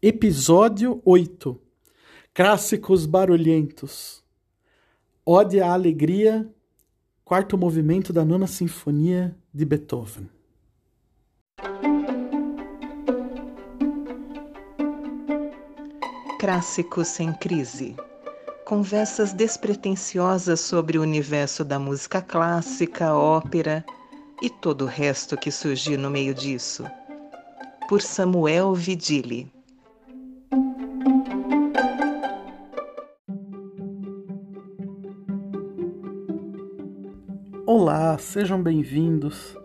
Episódio 8 Clássicos Barulhentos Ode à Alegria, quarto movimento da Nona Sinfonia de Beethoven. Clássicos sem crise. Conversas despretensiosas sobre o universo da música clássica, ópera e todo o resto que surgiu no meio disso. Por Samuel Vidili. Sejam bem-vindos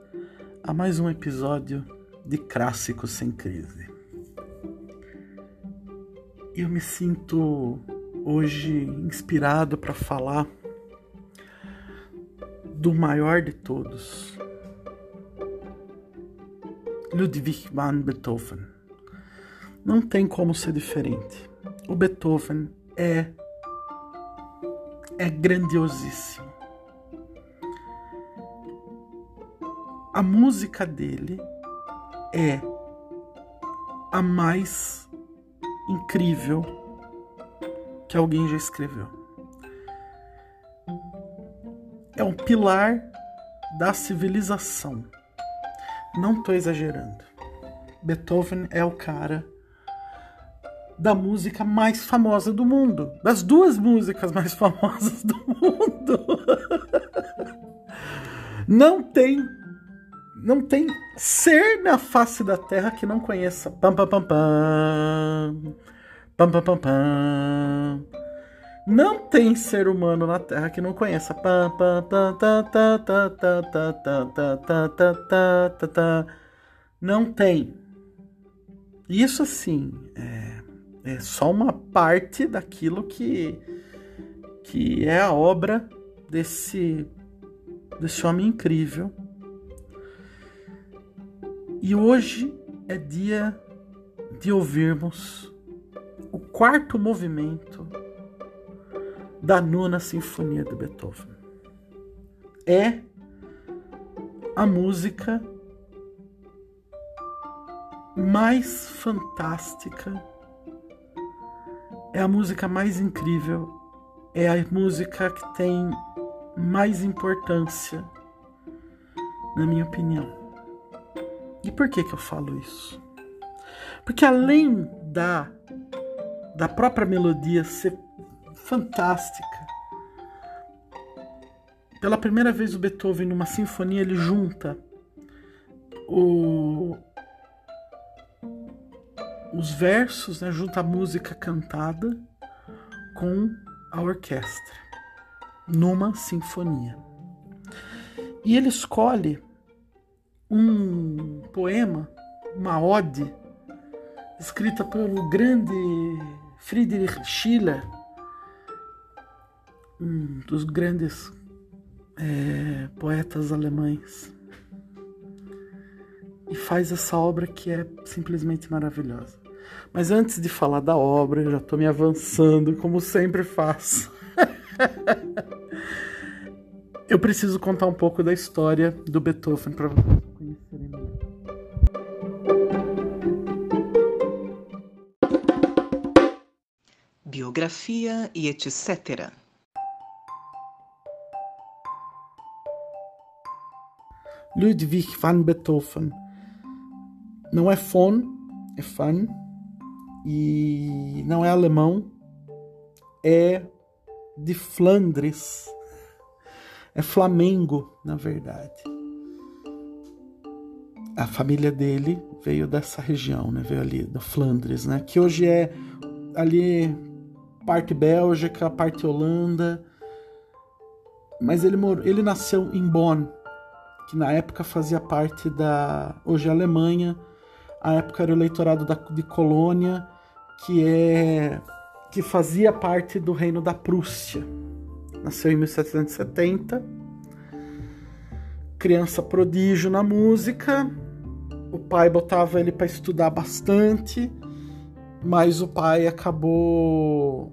a mais um episódio de Clássicos Sem Crise. Eu me sinto hoje inspirado para falar do maior de todos, Ludwig van Beethoven. Não tem como ser diferente. O Beethoven é é grandiosíssimo a música dele é a mais incrível que alguém já escreveu. É um pilar da civilização. Não estou exagerando. Beethoven é o cara da música mais famosa do mundo, das duas músicas mais famosas do mundo. Não tem não tem ser na face da terra que não conheça. Pam, pam, pam, pam. Pam, pam, pam, pam. Não tem ser humano na Terra que não conheça. Não tem. Isso assim é, é só uma parte daquilo que que é a obra desse desse homem incrível e hoje é dia de ouvirmos o quarto movimento da nona sinfonia de Beethoven. É a música mais fantástica, é a música mais incrível, é a música que tem mais importância, na minha opinião. E por que, que eu falo isso? Porque além da, da própria melodia ser fantástica, pela primeira vez o Beethoven numa sinfonia ele junta o, os versos, né, junta a música cantada com a orquestra numa sinfonia. E ele escolhe um poema, uma ode, escrita pelo grande Friedrich Schiller, um dos grandes é, poetas alemães. E faz essa obra que é simplesmente maravilhosa. Mas antes de falar da obra, eu já estou me avançando, como sempre faço. eu preciso contar um pouco da história do Beethoven para vocês. Biografia e etc. Ludwig van Beethoven. Não é von, é fan. E não é alemão, é de Flandres. É Flamengo, na verdade a família dele veio dessa região, né? Veio ali da Flandres, né? Que hoje é ali parte Bélgica, parte Holanda. Mas ele morou, ele nasceu em Bonn, que na época fazia parte da hoje é Alemanha. A época era o eleitorado da, de Colônia, que é que fazia parte do reino da Prússia. Nasceu em 1770. Criança prodígio na música, o pai botava ele para estudar bastante, mas o pai acabou.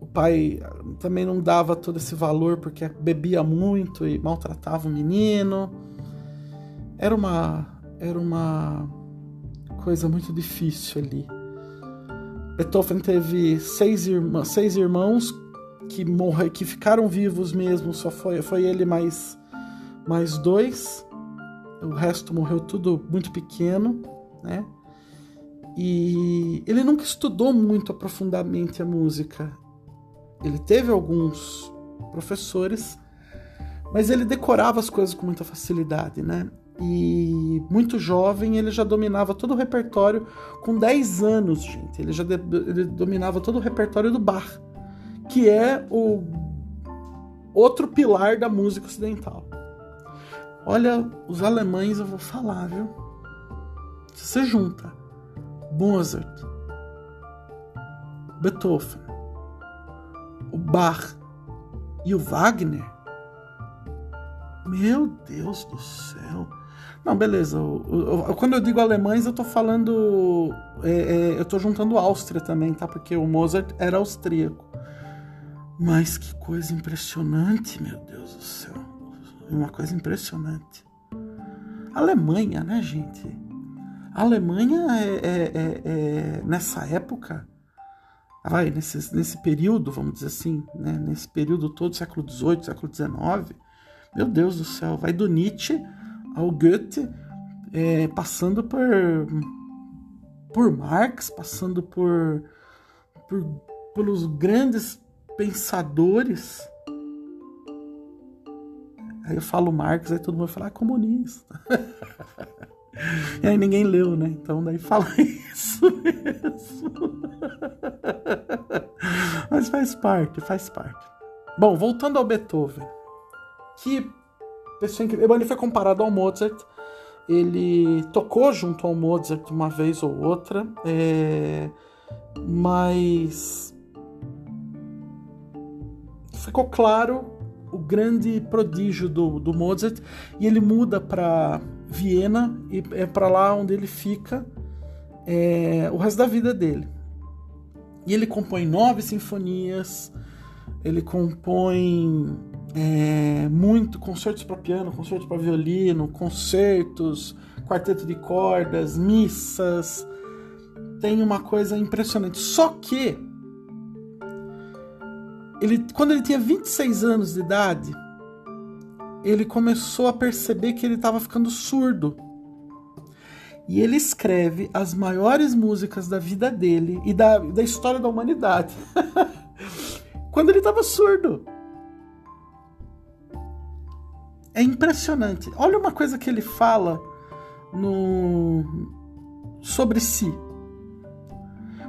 O pai também não dava todo esse valor porque bebia muito e maltratava o menino. Era uma, era uma coisa muito difícil ali Beethoven teve seis, irmã, seis irmãos que morre, que ficaram vivos mesmo, só foi, foi ele mais, mais dois. O resto morreu tudo muito pequeno, né? E ele nunca estudou muito aprofundadamente a música. Ele teve alguns professores, mas ele decorava as coisas com muita facilidade, né? E muito jovem ele já dominava todo o repertório, com 10 anos, gente. Ele já ele dominava todo o repertório do Bach, que é o outro pilar da música ocidental. Olha, os alemães eu vou falar, viu? Se você junta Mozart, Beethoven, o Bach e o Wagner, meu Deus do céu. Não, beleza. quando eu digo alemães, eu tô falando. É, é, eu tô juntando Áustria também, tá? Porque o Mozart era austríaco. Mas que coisa impressionante, meu Deus do céu. Uma coisa impressionante. Alemanha, né, gente? A Alemanha é, é, é, é nessa época, vai, nesse, nesse período, vamos dizer assim, né, nesse período todo, século XVIII, século XIX, meu Deus do céu, vai do Nietzsche ao Goethe, é, passando por, por Marx, passando por, por pelos grandes pensadores. Aí eu falo Marx, aí todo mundo fala, ah, comunista. e aí ninguém leu, né? Então daí fala isso mesmo. Mas faz parte, faz parte. Bom, voltando ao Beethoven. Que pessoa incrível. Ele foi comparado ao Mozart. Ele tocou junto ao Mozart uma vez ou outra, é... mas ficou claro o grande prodígio do, do Mozart e ele muda para Viena e é para lá onde ele fica é, o resto da vida dele. E ele compõe nove sinfonias, ele compõe é, muito concertos para piano, concertos para violino, concertos, quarteto de cordas, missas. Tem uma coisa impressionante. Só que ele, quando ele tinha 26 anos de idade, ele começou a perceber que ele estava ficando surdo. E ele escreve as maiores músicas da vida dele e da, da história da humanidade. quando ele estava surdo. É impressionante. Olha uma coisa que ele fala no sobre si.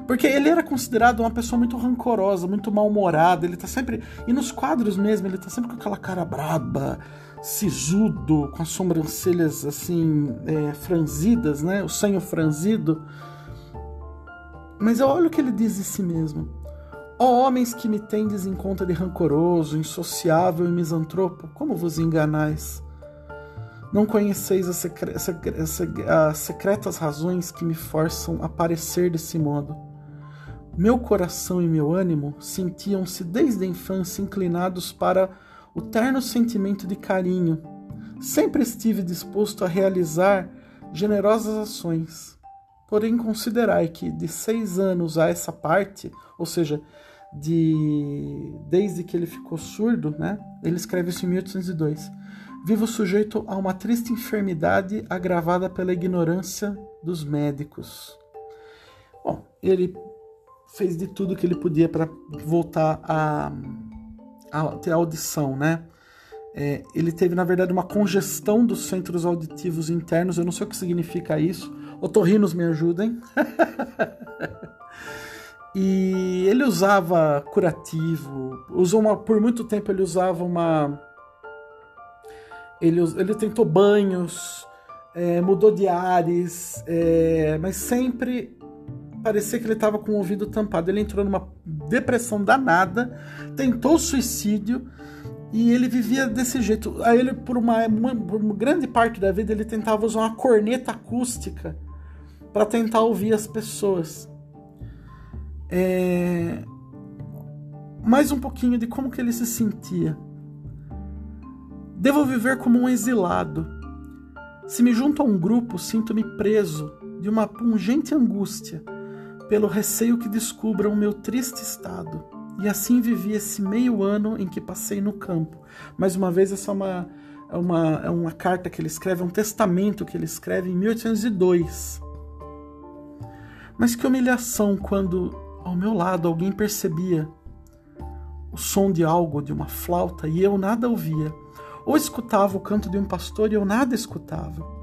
Porque ele era considerado uma pessoa muito rancorosa, muito mal-humorada. Ele tá sempre. E nos quadros mesmo, ele tá sempre com aquela cara braba, sisudo, com as sobrancelhas assim, é, franzidas, né? O sonho franzido. Mas olha o que ele diz de si mesmo. Ó oh, homens que me tendes em conta de rancoroso, insociável e misantropo, como vos enganais? Não conheceis as, secre as secretas razões que me forçam a parecer desse modo. Meu coração e meu ânimo sentiam-se desde a infância inclinados para o terno sentimento de carinho. Sempre estive disposto a realizar generosas ações. Porém, considerai que de seis anos a essa parte, ou seja, de desde que ele ficou surdo, né? Ele escreve isso em 1802. Vivo sujeito a uma triste enfermidade agravada pela ignorância dos médicos. Bom, ele fez de tudo que ele podia para voltar a, a, ter audição, né? É, ele teve, na verdade, uma congestão dos centros auditivos internos. Eu não sei o que significa isso. Otorrinos me ajudem. E ele usava curativo, usou uma, por muito tempo ele usava uma. Ele, ele tentou banhos, é, mudou de ares, é, mas sempre parecia que ele estava com o ouvido tampado. Ele entrou numa depressão danada, tentou suicídio e ele vivia desse jeito. Aí ele, por uma, uma, por uma grande parte da vida, ele tentava usar uma corneta acústica para tentar ouvir as pessoas é, mais um pouquinho de como que ele se sentia. Devo viver como um exilado. Se me junto a um grupo, sinto-me preso de uma pungente angústia. Pelo receio que descubram o meu triste estado. E assim vivi esse meio ano em que passei no campo. Mais uma vez, essa é uma, é uma, é uma carta que ele escreve, é um testamento que ele escreve em 1802. Mas que humilhação quando ao meu lado alguém percebia o som de algo, de uma flauta, e eu nada ouvia, ou escutava o canto de um pastor e eu nada escutava.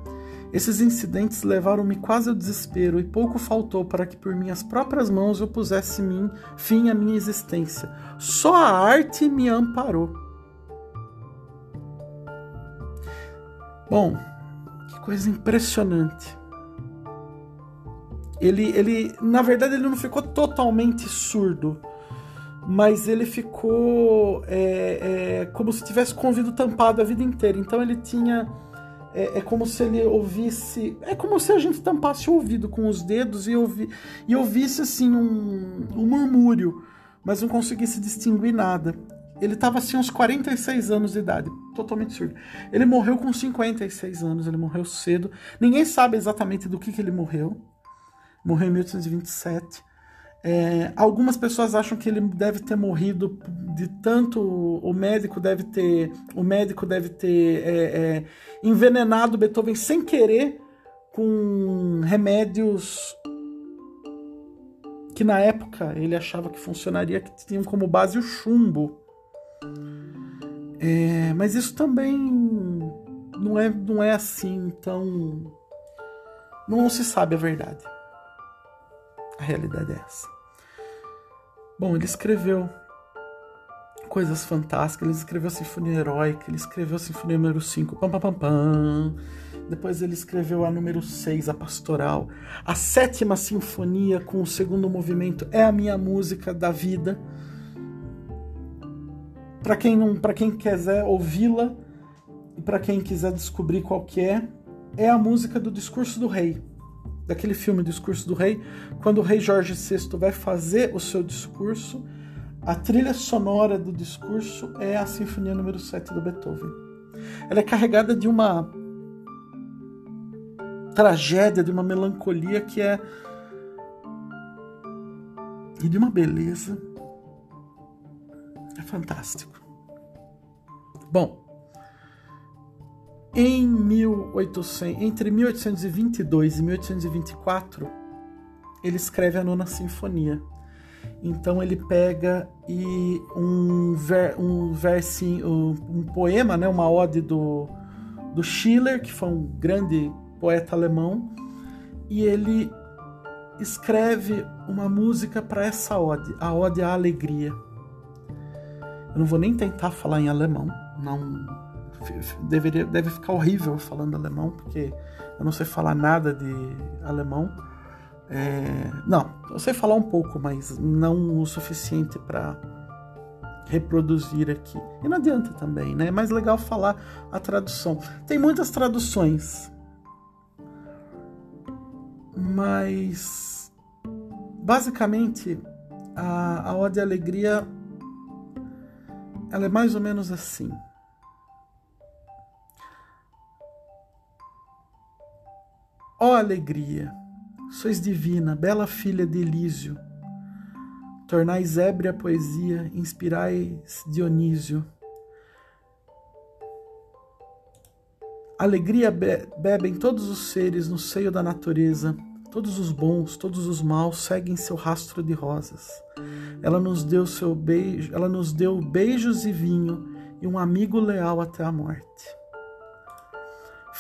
Esses incidentes levaram-me quase ao desespero e pouco faltou para que por minhas próprias mãos eu pusesse mim, fim à minha existência. Só a arte me amparou. Bom, que coisa impressionante. Ele, ele, na verdade, ele não ficou totalmente surdo, mas ele ficou é, é, como se tivesse com o ouvido tampado a vida inteira. Então ele tinha é, é, como se ele ouvisse. É como se a gente tampasse o ouvido com os dedos e, ouvi, e ouvisse assim um, um murmúrio, mas não conseguisse distinguir nada. Ele estava assim uns 46 anos de idade, totalmente surdo. Ele morreu com 56 anos, ele morreu cedo. Ninguém sabe exatamente do que, que ele morreu. Morreu em 1827. É, algumas pessoas acham que ele deve ter morrido de tanto o médico deve ter o médico deve ter é, é, envenenado Beethoven sem querer com remédios que na época ele achava que funcionaria que tinham como base o chumbo. É, mas isso também não é não é assim então não se sabe a verdade a realidade é essa. Bom, ele escreveu coisas fantásticas, ele escreveu a Sinfonia Heróica, ele escreveu a Sinfonia número 5, pam, pam, pam, pam. Depois ele escreveu a número 6, a Pastoral. A sétima sinfonia, com o segundo movimento, é a minha música da vida. Para quem não, para quem quiser ouvi-la e para quem quiser descobrir qual que é, é a música do Discurso do Rei daquele filme Discurso do Rei, quando o rei Jorge VI vai fazer o seu discurso, a trilha sonora do discurso é a Sinfonia número 7 do Beethoven. Ela é carregada de uma tragédia, de uma melancolia que é e de uma beleza. É fantástico. Bom, em 1800, entre 1822 e 1824, ele escreve a Nona Sinfonia. Então ele pega e um, ver, um versinho, um, um, poema, né, uma ode do, do Schiller, que foi um grande poeta alemão, e ele escreve uma música para essa ode, a ode à alegria. Eu não vou nem tentar falar em alemão, não deveria, deve ficar horrível falando alemão, porque eu não sei falar nada de alemão. É, não, eu sei falar um pouco, mas não o suficiente para reproduzir aqui. E não adianta também, né? É mais legal falar a tradução. Tem muitas traduções, mas basicamente a, a Ode Alegria ela é mais ou menos assim. Ó alegria! Sois divina, bela filha de Elísio. Tornais ébria a poesia, inspirais Dionísio. Alegria bebem todos os seres no seio da natureza. Todos os bons, todos os maus seguem seu rastro de rosas. Ela nos deu seu beijo, ela nos deu beijos e vinho e um amigo leal até a morte.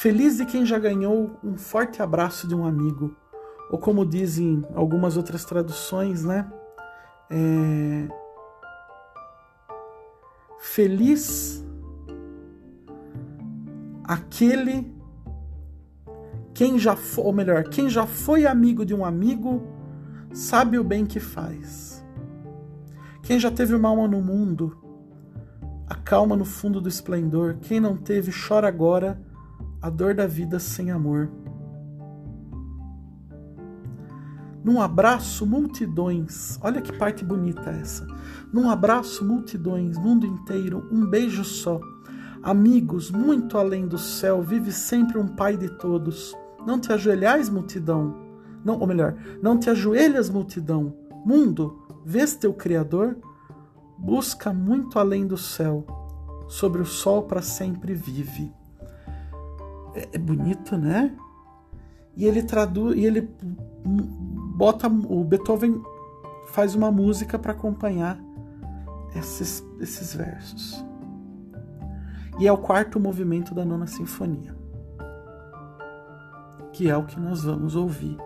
Feliz de quem já ganhou um forte abraço de um amigo, ou como dizem algumas outras traduções, né? É... Feliz aquele quem já foi, ou melhor, quem já foi amigo de um amigo sabe o bem que faz. Quem já teve uma alma no mundo, acalma no fundo do esplendor. Quem não teve, chora agora a dor da vida sem amor. Num abraço, multidões. Olha que parte bonita essa. Num abraço, multidões, mundo inteiro, um beijo só. Amigos, muito além do céu, vive sempre um Pai de todos. Não te ajoelhais, multidão. Não, ou melhor, não te ajoelhas, multidão. Mundo, vês teu Criador? Busca muito além do céu, sobre o sol para sempre vive. É, é bonito, né? E ele traduz, e ele bota o Beethoven faz uma música para acompanhar esses, esses versos. E é o quarto movimento da nona sinfonia, que é o que nós vamos ouvir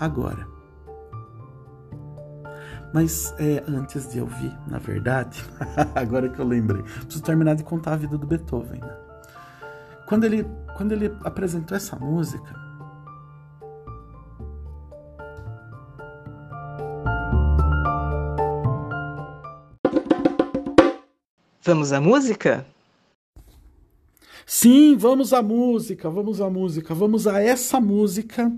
agora. Mas é, antes de ouvir, na verdade, agora que eu lembrei, preciso terminar de contar a vida do Beethoven. Né? Quando, ele, quando ele apresentou essa música, Vamos à música? Sim, vamos à música, vamos à música, vamos a essa música,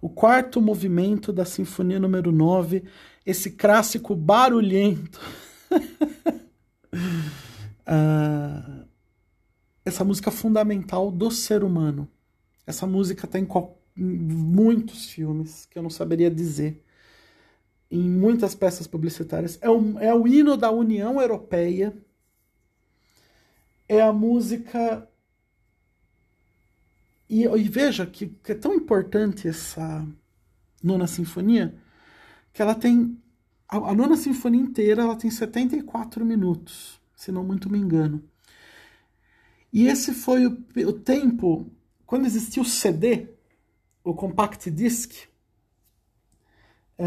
o quarto movimento da Sinfonia número 9, esse clássico barulhento. ah, essa música fundamental do ser humano. Essa música está em, em muitos filmes que eu não saberia dizer em muitas peças publicitárias. É o, é o hino da União Europeia. É a música e, e veja que, que, é tão importante essa nona sinfonia que ela tem. A, a, nona sinfonia inteira ela tem 74 minutos, se não muito me engano. E esse foi o, o tempo quando existia o CD, o compact disc. É,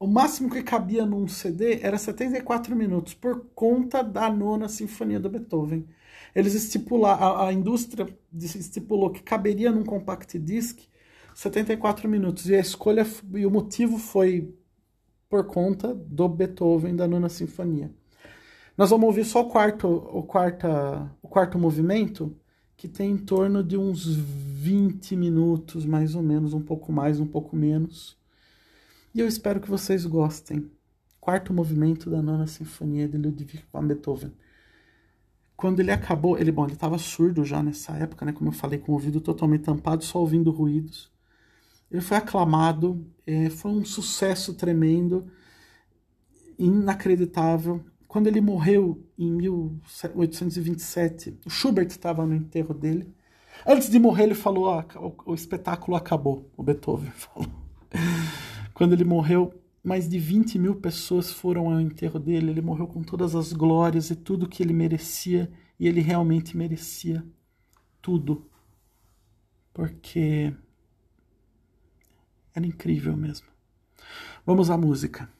o máximo que cabia num CD era 74 minutos, por conta da nona sinfonia do Beethoven. Eles estipularam, a, a indústria estipulou que caberia num compact disc 74 minutos. E a escolha e o motivo foi por conta do Beethoven da nona sinfonia. Nós vamos ouvir só o quarto, o quarta, o quarto movimento, que tem em torno de uns 20 minutos, mais ou menos, um pouco mais, um pouco menos. E eu espero que vocês gostem. Quarto movimento da nona sinfonia de Ludwig van Beethoven. Quando ele acabou, ele, bom, ele estava surdo já nessa época, né? Como eu falei, com o ouvido totalmente tampado, só ouvindo ruídos. Ele foi aclamado, é, foi um sucesso tremendo, inacreditável. Quando ele morreu em 1827, o Schubert estava no enterro dele. Antes de morrer, ele falou: ah, o, o espetáculo acabou. O Beethoven falou. Quando ele morreu, mais de 20 mil pessoas foram ao enterro dele. Ele morreu com todas as glórias e tudo que ele merecia, e ele realmente merecia tudo, porque era incrível mesmo. Vamos à música.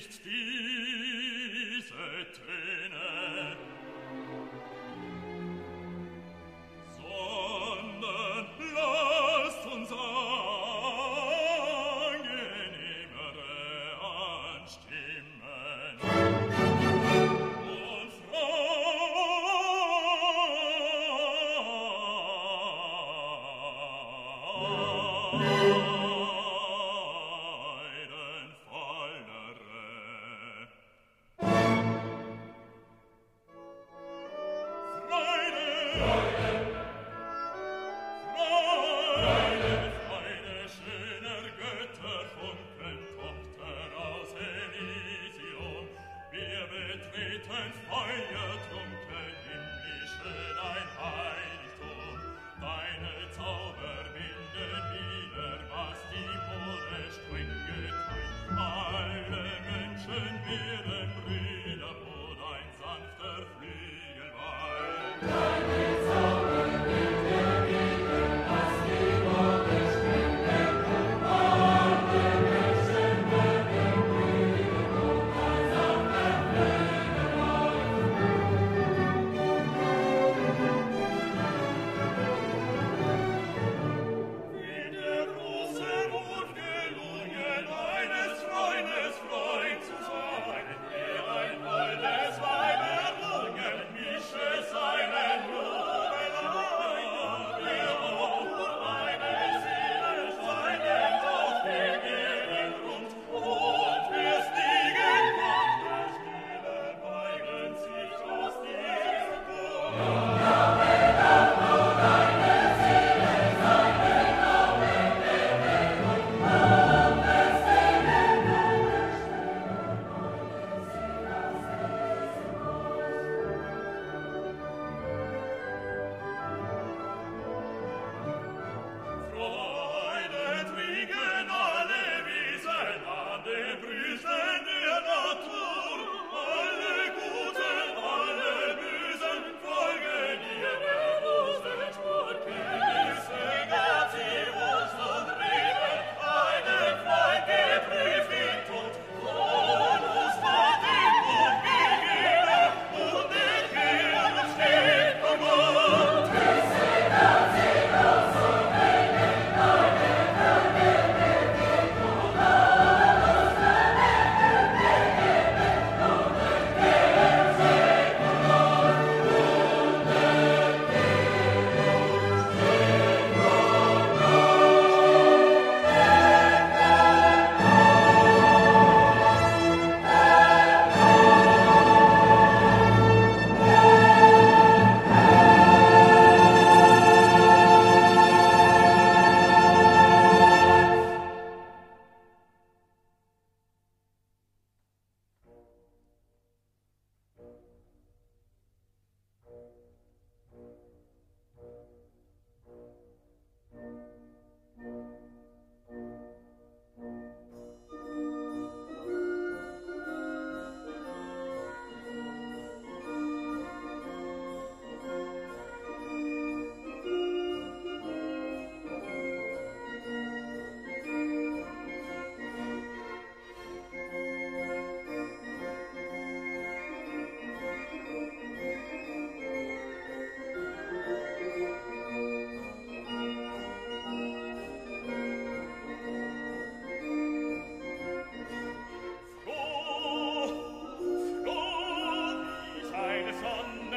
nicht diese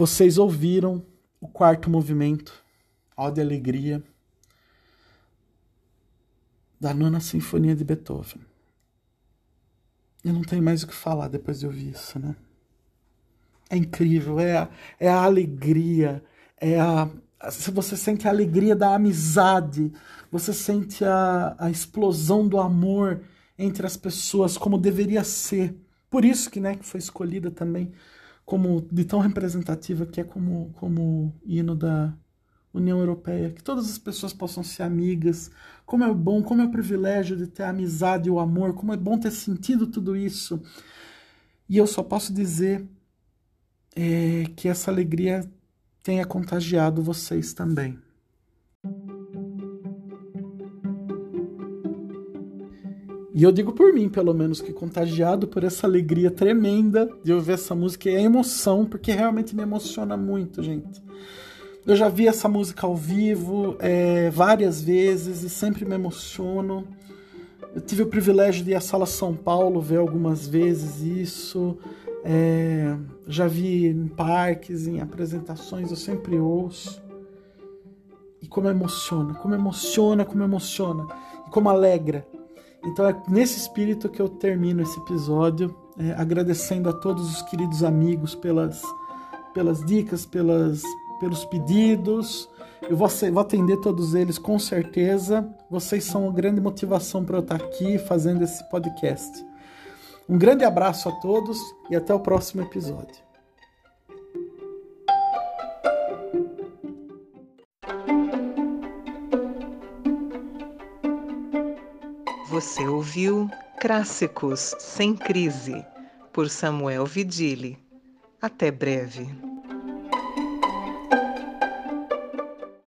Vocês ouviram o quarto movimento Ode Alegria, da Nona Sinfonia de Beethoven. Eu não tenho mais o que falar depois de ouvir isso, né? É incrível, é a, é a alegria, é a. Você sente a alegria da amizade, você sente a, a explosão do amor entre as pessoas, como deveria ser. Por isso que, né, que foi escolhida também como de tão representativa que é como, como hino da União Europeia, que todas as pessoas possam ser amigas. Como é bom, como é o privilégio de ter a amizade e o amor, como é bom ter sentido tudo isso. E eu só posso dizer é, que essa alegria tenha contagiado vocês também. E eu digo por mim, pelo menos, que contagiado por essa alegria tremenda de ouvir essa música e a emoção, porque realmente me emociona muito, gente. Eu já vi essa música ao vivo é, várias vezes e sempre me emociono. Eu tive o privilégio de ir à Sala São Paulo ver algumas vezes isso. É, já vi em parques, em apresentações, eu sempre ouço. E como emociona, como emociona, como emociona. E como alegra. Então é nesse espírito que eu termino esse episódio, é, agradecendo a todos os queridos amigos pelas, pelas dicas, pelas, pelos pedidos. Eu vou, vou atender todos eles com certeza. Vocês são uma grande motivação para eu estar aqui fazendo esse podcast. Um grande abraço a todos e até o próximo episódio. Você ouviu Clássicos sem Crise, por Samuel Vidili. Até breve.